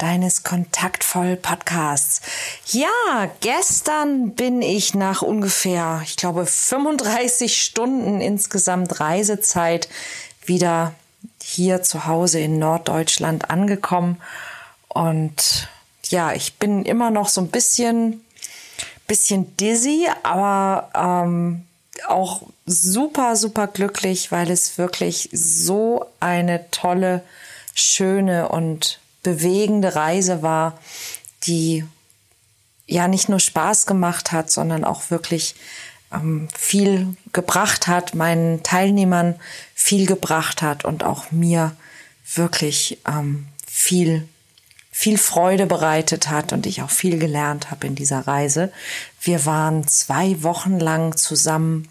deines Kontaktvoll Podcasts. Ja, gestern bin ich nach ungefähr, ich glaube, 35 Stunden insgesamt Reisezeit wieder hier zu Hause in Norddeutschland angekommen. Und ja, ich bin immer noch so ein bisschen, bisschen dizzy, aber ähm, auch super, super glücklich, weil es wirklich so eine tolle, schöne und bewegende Reise war, die ja nicht nur Spaß gemacht hat, sondern auch wirklich ähm, viel gebracht hat, meinen Teilnehmern viel gebracht hat und auch mir wirklich ähm, viel viel Freude bereitet hat und ich auch viel gelernt habe in dieser Reise. Wir waren zwei Wochen lang zusammen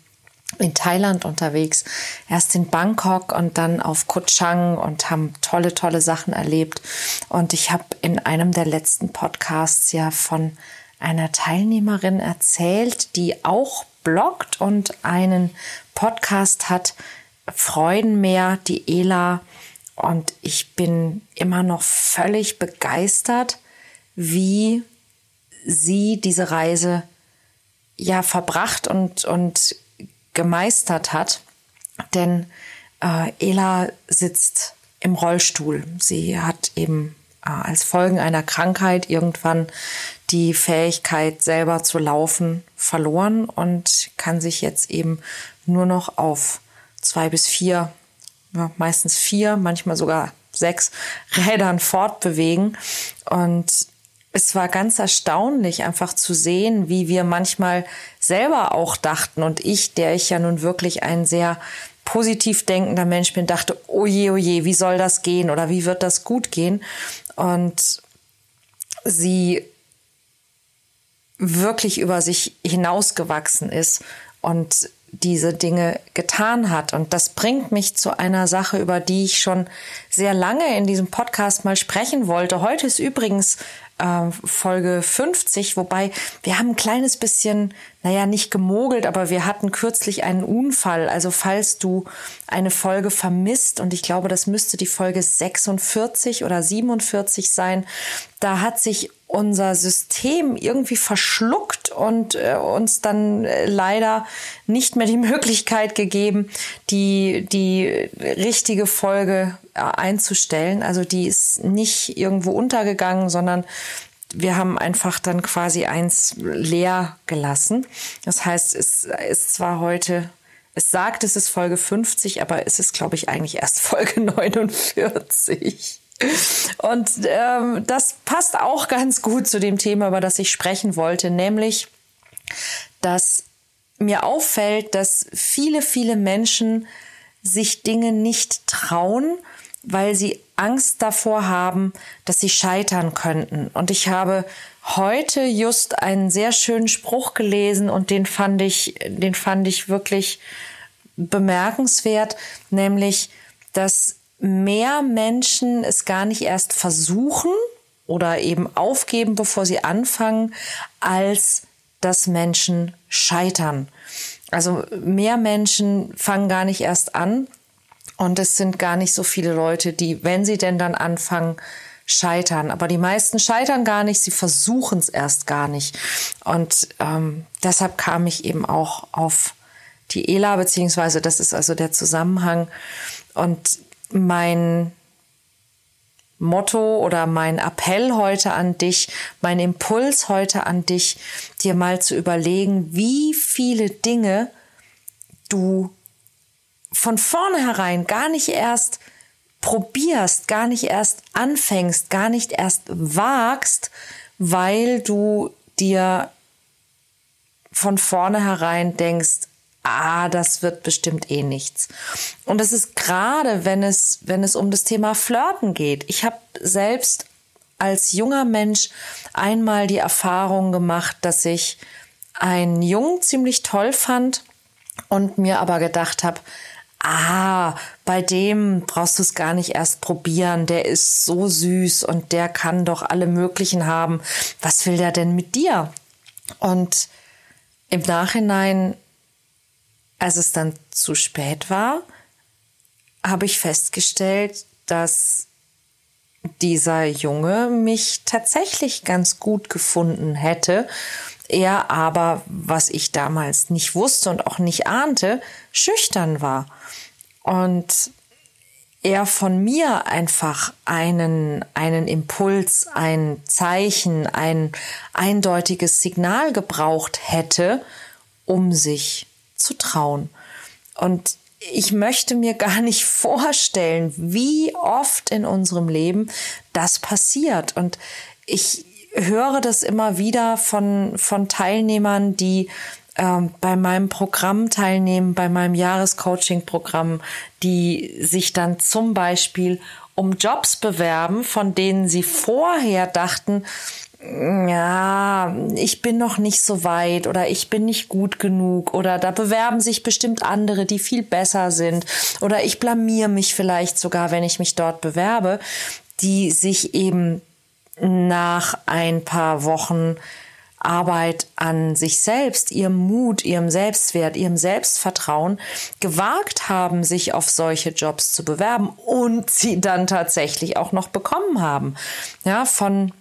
in Thailand unterwegs, erst in Bangkok und dann auf Koh Chang und haben tolle, tolle Sachen erlebt. Und ich habe in einem der letzten Podcasts ja von einer Teilnehmerin erzählt, die auch bloggt und einen Podcast hat, Freudenmeer, die Ela. Und ich bin immer noch völlig begeistert, wie sie diese Reise ja verbracht und, und gemeistert hat. Denn äh, Ela sitzt im Rollstuhl. Sie hat eben äh, als Folgen einer Krankheit irgendwann die Fähigkeit, selber zu laufen, verloren und kann sich jetzt eben nur noch auf zwei bis vier, ja, meistens vier, manchmal sogar sechs Rädern fortbewegen. Und es war ganz erstaunlich, einfach zu sehen, wie wir manchmal selber auch dachten und ich, der ich ja nun wirklich ein sehr positiv denkender Mensch bin, dachte, oje, oje, wie soll das gehen oder wie wird das gut gehen? Und sie wirklich über sich hinausgewachsen ist und diese Dinge getan hat. Und das bringt mich zu einer Sache, über die ich schon sehr lange in diesem Podcast mal sprechen wollte. Heute ist übrigens äh, Folge 50, wobei wir haben ein kleines bisschen, naja, nicht gemogelt, aber wir hatten kürzlich einen Unfall. Also falls du eine Folge vermisst, und ich glaube, das müsste die Folge 46 oder 47 sein, da hat sich unser System irgendwie verschluckt und äh, uns dann äh, leider nicht mehr die Möglichkeit gegeben, die, die richtige Folge äh, einzustellen. Also die ist nicht irgendwo untergegangen, sondern wir haben einfach dann quasi eins leer gelassen. Das heißt, es ist zwar heute es sagt, es ist Folge 50, aber es ist, glaube ich, eigentlich erst Folge 49. Und ähm, das passt auch ganz gut zu dem Thema, über das ich sprechen wollte, nämlich, dass mir auffällt, dass viele, viele Menschen sich Dinge nicht trauen, weil sie Angst davor haben, dass sie scheitern könnten. Und ich habe heute just einen sehr schönen Spruch gelesen und den fand ich, den fand ich wirklich bemerkenswert, nämlich, dass mehr Menschen es gar nicht erst versuchen oder eben aufgeben, bevor sie anfangen, als dass Menschen scheitern. Also mehr Menschen fangen gar nicht erst an und es sind gar nicht so viele Leute, die, wenn sie denn dann anfangen, scheitern. Aber die meisten scheitern gar nicht, sie versuchen es erst gar nicht. Und ähm, deshalb kam ich eben auch auf die ELA, beziehungsweise das ist also der Zusammenhang. Und mein Motto oder mein Appell heute an dich, mein Impuls heute an dich, dir mal zu überlegen, wie viele Dinge du von vornherein gar nicht erst probierst, gar nicht erst anfängst, gar nicht erst wagst, weil du dir von vornherein denkst, ah, das wird bestimmt eh nichts. Und das ist gerade, wenn es, wenn es um das Thema Flirten geht. Ich habe selbst als junger Mensch einmal die Erfahrung gemacht, dass ich einen Jungen ziemlich toll fand und mir aber gedacht habe, ah, bei dem brauchst du es gar nicht erst probieren, der ist so süß und der kann doch alle möglichen haben. Was will der denn mit dir? Und im Nachhinein, als es dann zu spät war, habe ich festgestellt, dass dieser Junge mich tatsächlich ganz gut gefunden hätte. Er aber, was ich damals nicht wusste und auch nicht ahnte, schüchtern war. Und er von mir einfach einen, einen Impuls, ein Zeichen, ein eindeutiges Signal gebraucht hätte, um sich zu trauen. Und ich möchte mir gar nicht vorstellen, wie oft in unserem Leben das passiert. Und ich höre das immer wieder von, von Teilnehmern, die ähm, bei meinem Programm teilnehmen, bei meinem Jahrescoaching-Programm, die sich dann zum Beispiel um Jobs bewerben, von denen sie vorher dachten, ja, ich bin noch nicht so weit oder ich bin nicht gut genug oder da bewerben sich bestimmt andere, die viel besser sind oder ich blamier mich vielleicht sogar, wenn ich mich dort bewerbe, die sich eben nach ein paar Wochen Arbeit an sich selbst, ihrem Mut, ihrem Selbstwert, ihrem Selbstvertrauen gewagt haben, sich auf solche Jobs zu bewerben und sie dann tatsächlich auch noch bekommen haben. Ja, von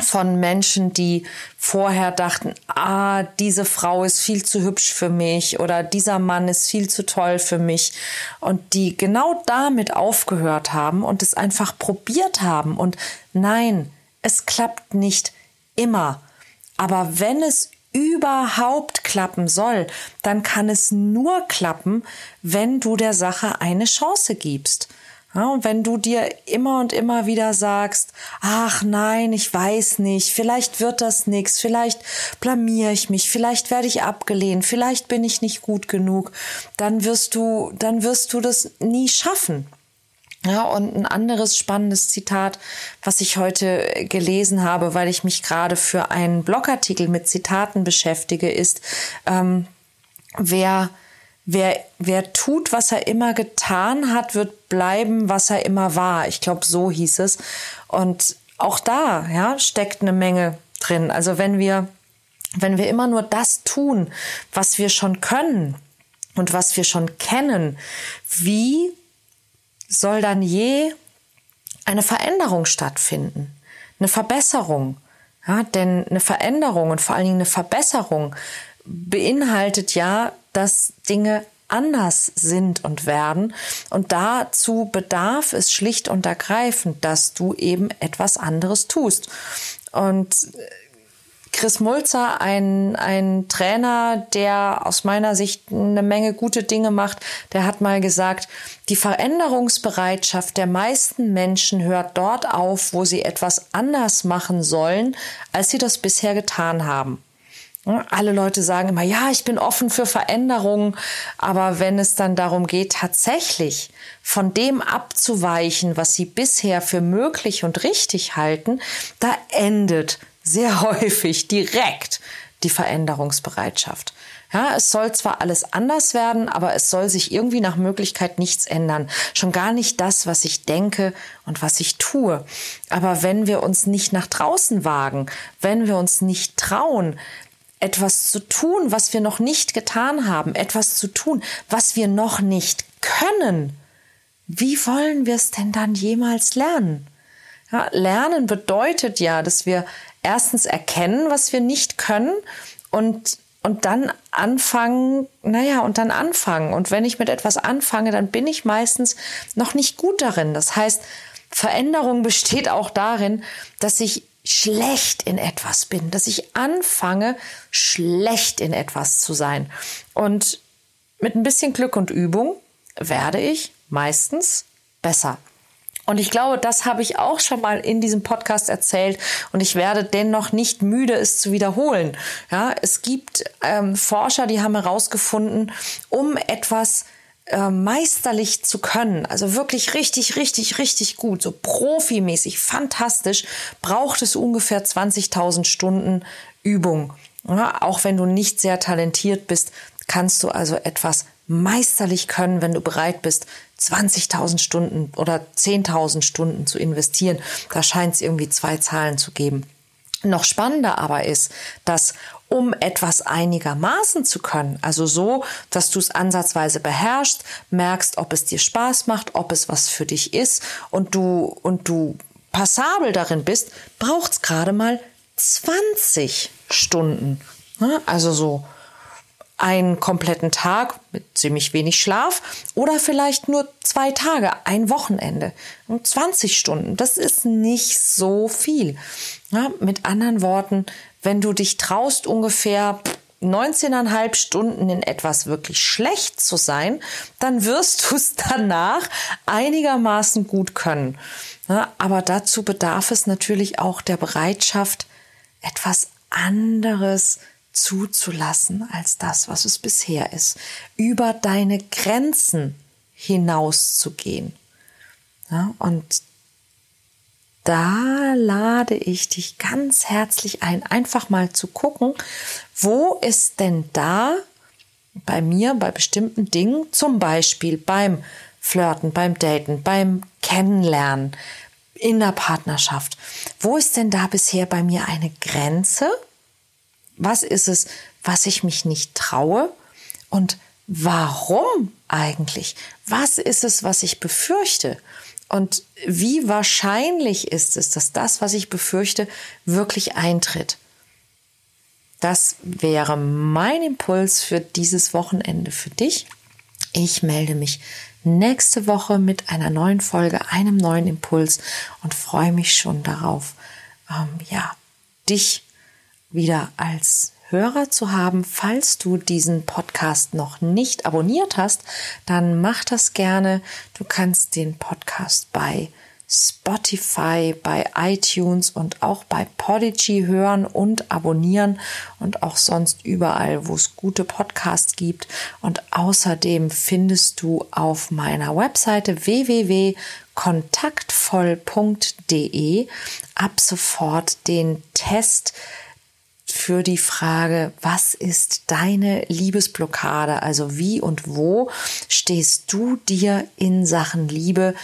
von Menschen, die vorher dachten, ah, diese Frau ist viel zu hübsch für mich oder dieser Mann ist viel zu toll für mich und die genau damit aufgehört haben und es einfach probiert haben und nein, es klappt nicht immer. Aber wenn es überhaupt klappen soll, dann kann es nur klappen, wenn du der Sache eine Chance gibst. Ja, und wenn du dir immer und immer wieder sagst, ach nein, ich weiß nicht, vielleicht wird das nichts, vielleicht blamier ich mich, vielleicht werde ich abgelehnt, vielleicht bin ich nicht gut genug, dann wirst du, dann wirst du das nie schaffen. Ja, und ein anderes spannendes Zitat, was ich heute gelesen habe, weil ich mich gerade für einen Blogartikel mit Zitaten beschäftige, ist, ähm, wer, wer, wer tut, was er immer getan hat, wird bleiben, was er immer war. Ich glaube, so hieß es. Und auch da, ja, steckt eine Menge drin. Also wenn wir, wenn wir immer nur das tun, was wir schon können und was wir schon kennen, wie soll dann je eine Veränderung stattfinden, eine Verbesserung. Ja, denn eine Veränderung und vor allen Dingen eine Verbesserung beinhaltet ja, dass Dinge anders sind und werden. Und dazu bedarf es schlicht und ergreifend, dass du eben etwas anderes tust. Und Chris Mulzer, ein, ein Trainer, der aus meiner Sicht eine Menge gute Dinge macht, der hat mal gesagt, die Veränderungsbereitschaft der meisten Menschen hört dort auf, wo sie etwas anders machen sollen, als sie das bisher getan haben. Alle Leute sagen immer, ja, ich bin offen für Veränderungen, aber wenn es dann darum geht, tatsächlich von dem abzuweichen, was sie bisher für möglich und richtig halten, da endet sehr häufig direkt die Veränderungsbereitschaft. Ja, es soll zwar alles anders werden, aber es soll sich irgendwie nach Möglichkeit nichts ändern. Schon gar nicht das, was ich denke und was ich tue. Aber wenn wir uns nicht nach draußen wagen, wenn wir uns nicht trauen, etwas zu tun, was wir noch nicht getan haben, etwas zu tun, was wir noch nicht können, wie wollen wir es denn dann jemals lernen? Ja, lernen bedeutet ja, dass wir erstens erkennen, was wir nicht können und und dann anfangen, naja, und dann anfangen. Und wenn ich mit etwas anfange, dann bin ich meistens noch nicht gut darin. Das heißt, Veränderung besteht auch darin, dass ich schlecht in etwas bin, dass ich anfange, schlecht in etwas zu sein. Und mit ein bisschen Glück und Übung werde ich meistens besser. Und ich glaube, das habe ich auch schon mal in diesem Podcast erzählt und ich werde dennoch nicht müde, es zu wiederholen. Ja, es gibt ähm, Forscher, die haben herausgefunden, um etwas äh, meisterlich zu können, also wirklich richtig, richtig, richtig gut, so profimäßig, fantastisch, braucht es ungefähr 20.000 Stunden Übung. Ja, auch wenn du nicht sehr talentiert bist, kannst du also etwas meisterlich können, wenn du bereit bist, 20.000 Stunden oder 10.000 Stunden zu investieren. Da scheint es irgendwie zwei Zahlen zu geben. Noch spannender aber ist, dass um etwas einigermaßen zu können, also so, dass du es ansatzweise beherrschst, merkst, ob es dir Spaß macht, ob es was für dich ist und du und du passabel darin bist, braucht es gerade mal 20 Stunden. Ne? Also so einen kompletten Tag mit ziemlich wenig Schlaf oder vielleicht nur zwei Tage, ein Wochenende und 20 Stunden. Das ist nicht so viel. Ja, mit anderen Worten, wenn du dich traust, ungefähr 19,5 Stunden in etwas wirklich schlecht zu sein, dann wirst du es danach einigermaßen gut können. Ja, aber dazu bedarf es natürlich auch der Bereitschaft, etwas anderes zuzulassen als das, was es bisher ist, über deine Grenzen hinauszugehen. Ja, und da lade ich dich ganz herzlich ein, einfach mal zu gucken, wo ist denn da bei mir, bei bestimmten Dingen, zum Beispiel beim Flirten, beim Daten, beim Kennenlernen, in der Partnerschaft, wo ist denn da bisher bei mir eine Grenze? Was ist es, was ich mich nicht traue? Und warum eigentlich? Was ist es, was ich befürchte? Und wie wahrscheinlich ist es, dass das, was ich befürchte, wirklich eintritt? Das wäre mein Impuls für dieses Wochenende für dich. Ich melde mich nächste Woche mit einer neuen Folge, einem neuen Impuls und freue mich schon darauf, ähm, ja, dich wieder als Hörer zu haben. Falls du diesen Podcast noch nicht abonniert hast, dann mach das gerne. Du kannst den Podcast bei Spotify, bei iTunes und auch bei Podigy hören und abonnieren und auch sonst überall, wo es gute Podcasts gibt. Und außerdem findest du auf meiner Webseite www.kontaktvoll.de ab sofort den Test für die Frage, was ist deine Liebesblockade? Also wie und wo stehst du dir in Sachen Liebe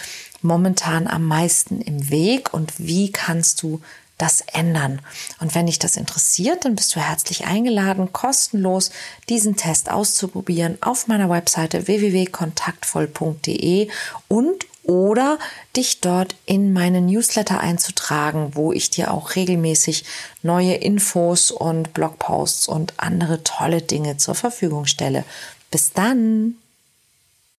momentan am meisten im Weg und wie kannst du das ändern? Und wenn dich das interessiert, dann bist du herzlich eingeladen, kostenlos diesen Test auszuprobieren auf meiner Webseite www.kontaktvoll.de und oder dich dort in meine Newsletter einzutragen, wo ich dir auch regelmäßig neue Infos und Blogposts und andere tolle Dinge zur Verfügung stelle. Bis dann!